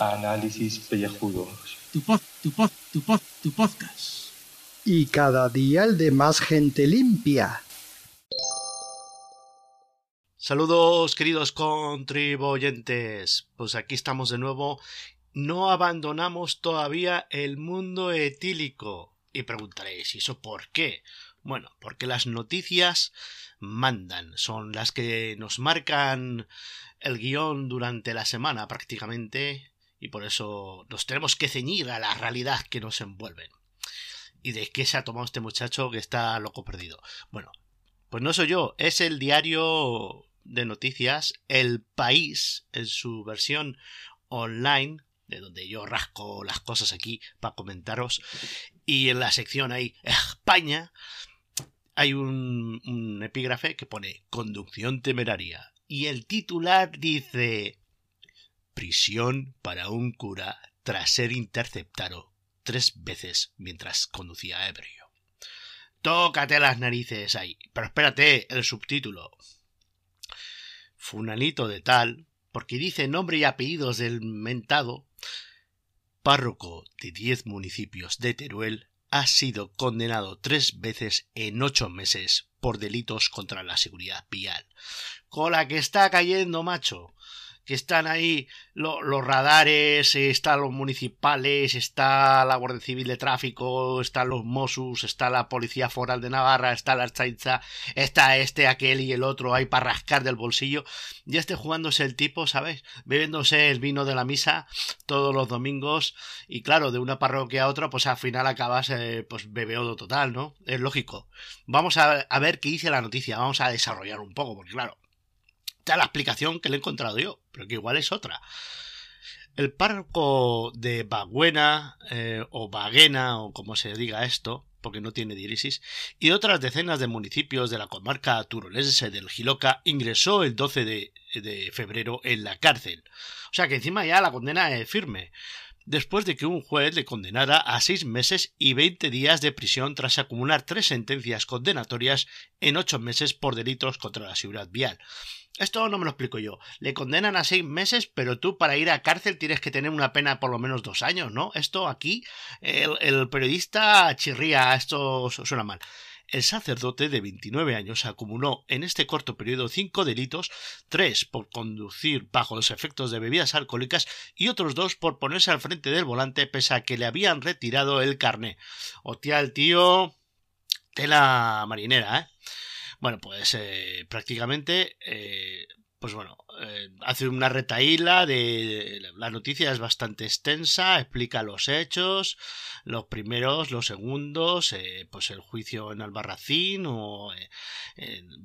Análisis pellejudos. Tu pod, tu pod, tu pod, tu podcast. Y cada día el de más gente limpia. Saludos queridos contribuyentes. Pues aquí estamos de nuevo. No abandonamos todavía el mundo etílico. Y preguntaréis, ¿y eso por qué? Bueno, porque las noticias mandan, son las que nos marcan el guion durante la semana prácticamente y por eso nos tenemos que ceñir a la realidad que nos envuelve. ¿Y de qué se ha tomado este muchacho que está loco perdido? Bueno, pues no soy yo, es el diario de noticias El País en su versión online de donde yo rasco las cosas aquí para comentaros y en la sección ahí España hay un, epígrafe que pone conducción temeraria y el titular dice prisión para un cura tras ser interceptado tres veces mientras conducía ebrio. Tócate las narices ahí. Pero espérate, el subtítulo. Funanito de tal, porque dice nombre y apellidos del mentado, párroco de diez municipios de Teruel, ha sido condenado tres veces en ocho meses por delitos contra la seguridad vial. Con la que está cayendo, macho que están ahí los radares, están los municipales, está la Guardia Civil de Tráfico, están los Mossos, está la Policía Foral de Navarra, está la Archainza, está este, aquel y el otro ahí para rascar del bolsillo. Ya esté jugándose el tipo, ¿sabes? Bebiéndose el vino de la misa todos los domingos y claro, de una parroquia a otra, pues al final acabas eh, pues bebeodo total, ¿no? Es lógico. Vamos a, a ver qué dice la noticia, vamos a desarrollar un poco, porque claro, la explicación que le he encontrado yo, pero que igual es otra. El párroco de Baguena eh, o Baguena o como se diga esto, porque no tiene diéresis, y otras decenas de municipios de la comarca turolense del Giloca ingresó el 12 de, de febrero en la cárcel. O sea que encima ya la condena es firme después de que un juez le condenara a seis meses y veinte días de prisión tras acumular tres sentencias condenatorias en ocho meses por delitos contra la seguridad vial. Esto no me lo explico yo. Le condenan a seis meses, pero tú para ir a cárcel tienes que tener una pena por lo menos dos años, ¿no? Esto aquí, el, periodista chirría, esto suena mal. El sacerdote de 29 años acumuló en este corto periodo cinco delitos, tres por conducir bajo los efectos de bebidas alcohólicas y otros dos por ponerse al frente del volante pese a que le habían retirado el carné. Hostia, el tío... Tela marinera, ¿eh? Bueno, pues eh, prácticamente, eh, pues bueno, eh, hace una retaíla de la noticia es bastante extensa, explica los hechos, los primeros, los segundos, pues el juicio en Albarracín o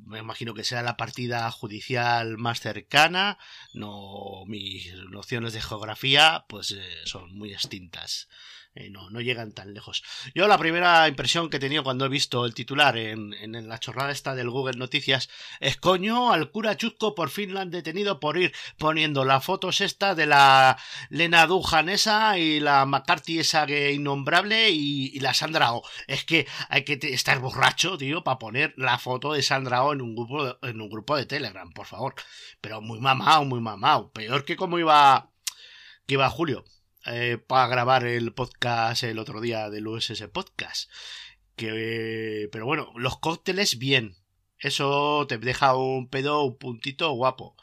me imagino que sea la partida judicial más cercana, no mis nociones de geografía pues son muy extintas. Eh, no, no llegan tan lejos. Yo la primera impresión que he tenido cuando he visto el titular en, en, la chorrada esta del Google Noticias es coño, al cura Chusco por fin lo han detenido por ir poniendo las fotos esta de la Lena Dujan esa y la McCarthy esa que innombrable y, la Sandra O. Es que hay que estar borracho, tío, para poner la foto de Sandra O en un grupo de, en un grupo de Telegram, por favor. Pero muy mamado, muy mamado. Peor que como iba que iba Julio. Eh, para grabar el podcast el otro día del USS Podcast. Que, pero bueno, los cócteles bien. Eso te deja un pedo, un puntito guapo.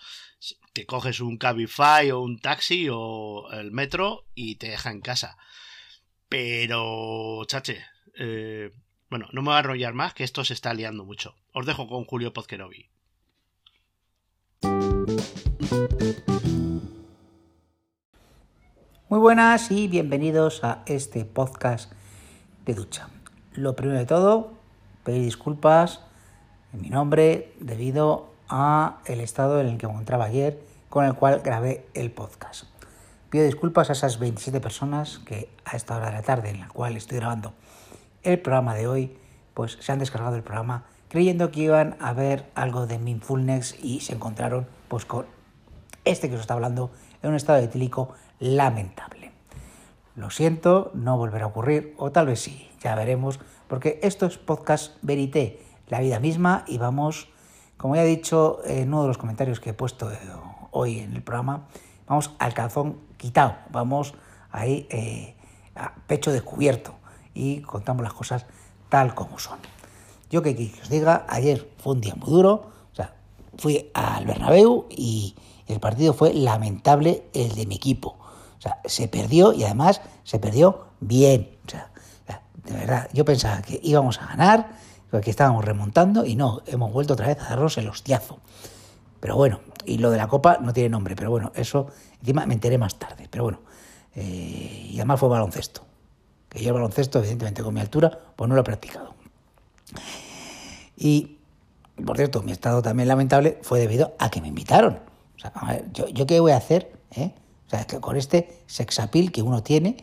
Te coges un Cabify o un taxi o el metro y te deja en casa. Pero, chache, eh, bueno, no me voy a arrollar más, que esto se está liando mucho. Os dejo con Julio Pozquerovi. Muy buenas y bienvenidos a este podcast de ducha. Lo primero de todo, pedir disculpas en mi nombre debido a el estado en el que me encontraba ayer con el cual grabé el podcast. Pido disculpas a esas 27 personas que a esta hora de la tarde en la cual estoy grabando el programa de hoy, pues se han descargado el programa creyendo que iban a ver algo de Mindfulness y se encontraron pues con este que os está hablando en un estado etílico lamentable. Lo siento, no volverá a ocurrir, o tal vez sí, ya veremos, porque esto es podcast verité, la vida misma y vamos, como ya he dicho en uno de los comentarios que he puesto eh, hoy en el programa, vamos al calzón quitado, vamos ahí eh, a pecho descubierto y contamos las cosas tal como son. Yo que, os diga, ayer fue un día muy duro, o sea, fui al Bernabéu y el partido fue lamentable el de mi equipo. O sea, se perdió y además se perdió bien. O sea, de verdad, yo pensaba que íbamos a ganar, que estábamos remontando y no, hemos vuelto otra vez a darnos el hostiazo. Pero bueno, y lo de la copa no tiene nombre, pero bueno, eso encima me enteré más tarde. Pero bueno, eh, y además fue baloncesto. Que yo el baloncesto, evidentemente con mi altura, pues no lo he practicado. Y, por cierto, mi estado también lamentable fue debido a que me invitaron. O sea, yo, yo qué voy a hacer, ¿eh? O sea, que con este sexapil que uno tiene,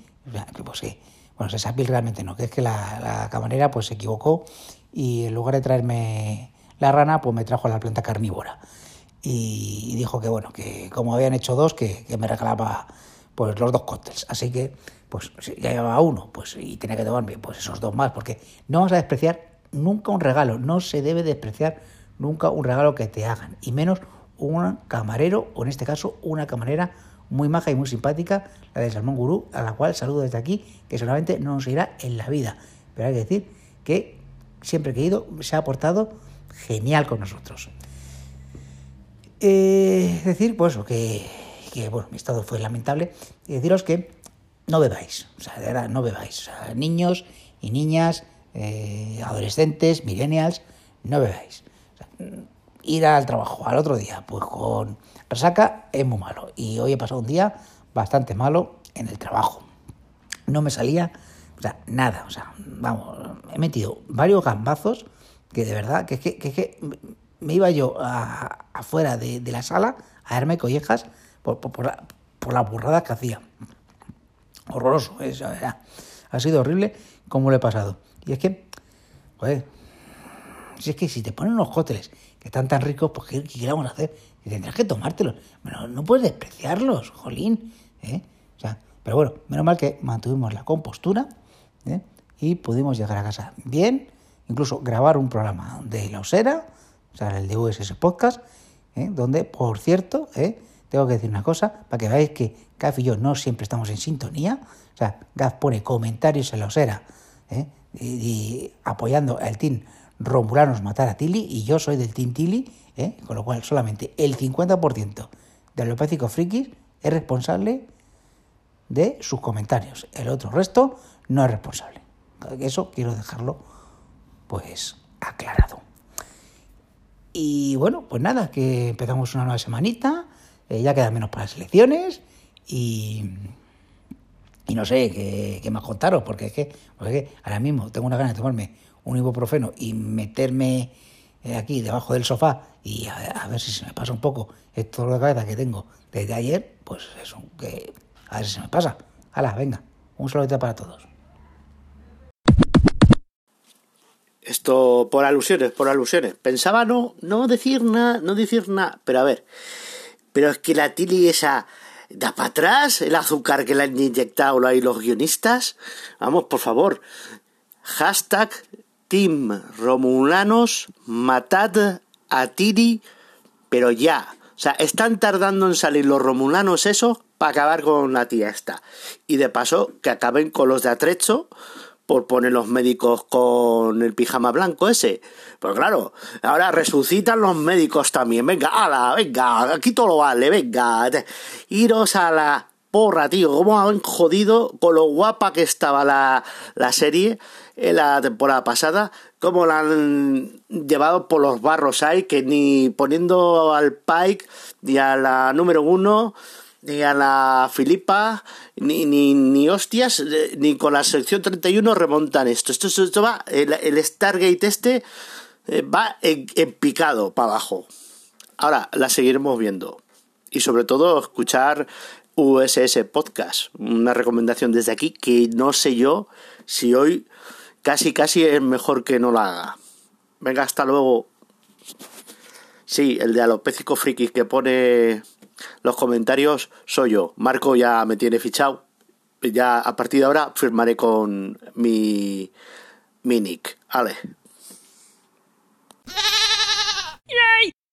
pues que, bueno, sexapil realmente no, que es que la, camarera pues se equivocó y en lugar de traerme la rana, pues me trajo la planta carnívora. Y, dijo que bueno, que como habían hecho dos, que, me regalaba pues los dos cócteles. Así que, pues ya llevaba uno, pues y tenía que tomarme pues esos dos más, porque no vamos a despreciar nunca un regalo, no se debe despreciar nunca un regalo que te hagan, y menos un camarero, o en este caso una camarera muy maja y muy simpática, la de Salmón Gurú, a la cual saludo desde aquí, que solamente no nos irá en la vida. Pero hay que decir que siempre que he ido se ha portado genial con nosotros. Eh, decir, pues, que, bueno, mi estado fue lamentable, y deciros que no bebáis, o sea, de verdad, no bebáis. niños y niñas, eh, adolescentes, millennials, no bebáis. Ir al trabajo al otro día, pues con Resaca es muy malo y hoy he pasado un día bastante malo en el trabajo. No me salía, nada, o sea, vamos, he metido varios gambazos que de verdad, que es que, me iba yo afuera de, la sala a darme collejas por, por, la, por las burradas que hacía. Horroroso, eso, ha sido horrible como lo he pasado. Y es que, joder, si es que si te ponen unos cócteles que están tan ricos, pues ¿qué, qué vamos a hacer? Y tendrás que tomártelos. Pero no puedes despreciarlos, jolín. ¿eh? O sea, pero bueno, menos mal que mantuvimos la compostura ¿eh? y pudimos llegar a casa bien, incluso grabar un programa de la osera, o sea, el de USS Podcast, ¿eh? donde, por cierto, tengo que decir una cosa, para que veáis que Gaf y yo no siempre estamos en sintonía. O sea, Gaf pone comentarios en la osera y, apoyando al team Romulanos matar a Tilly y yo soy del Team Tilly, ¿eh? con lo cual solamente el 50% de Alopácico Frikis es responsable de sus comentarios. El otro resto no es responsable. Eso quiero dejarlo pues aclarado. Y bueno, pues nada, que empezamos una nueva semanita, eh, ya queda menos para las elecciones y, y no sé qué, más contaros, porque es, que, porque es que ahora mismo tengo una ganas de tomarme un ibuprofeno y meterme eh, aquí debajo del sofá y a, ver si se me pasa un poco esto de cabeza que tengo desde ayer, pues eso, que a ver si se me pasa. Hala, venga, un saludo para todos. Esto por alusiones, por alusiones. Pensaba no, no decir nada, no decir nada, pero a ver, pero es que la tili esa da para atrás el azúcar que le han inyectado ahí los guionistas. Vamos, por favor. Hashtag Romulanos, matad a Tiri, pero ya. O sea, están tardando en salir los Romulanos eso para acabar con la tía esta. Y de paso, que acaben con los de Atrecho por poner los médicos con el pijama blanco ese. Pues claro, ahora resucitan los médicos también. Venga, ala, venga, aquí todo lo vale, venga. Iros a la porra, tío. Cómo han jodido con lo guapa que estaba la, la serie en la temporada pasada, como la han llevado por los barros ahí, que ni poniendo al Pike, ni a la número uno, ni a la Filipa, ni, ni, ni hostias, ni con la sección 31 remontan esto. Esto, esto va, el, Stargate este eh, va en, en picado para abajo. Ahora la seguiremos viendo. Y sobre todo escuchar USS Podcast. Una recomendación desde aquí que no sé yo si hoy casi casi es mejor que no la haga. Venga, hasta luego. Sí, el de a los alopecico frikis que pone los comentarios soy yo. Marco ya me tiene fichado. Ya a partir de ahora firmaré con mi, mi nick. Ale. ¡Yay!